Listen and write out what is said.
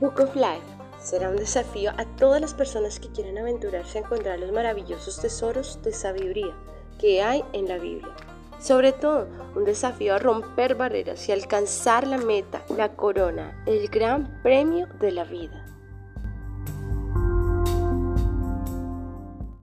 Book of Life será un desafío a todas las personas que quieran aventurarse a encontrar los maravillosos tesoros de sabiduría que hay en la Biblia. Sobre todo, un desafío a romper barreras y alcanzar la meta, la corona, el gran premio de la vida.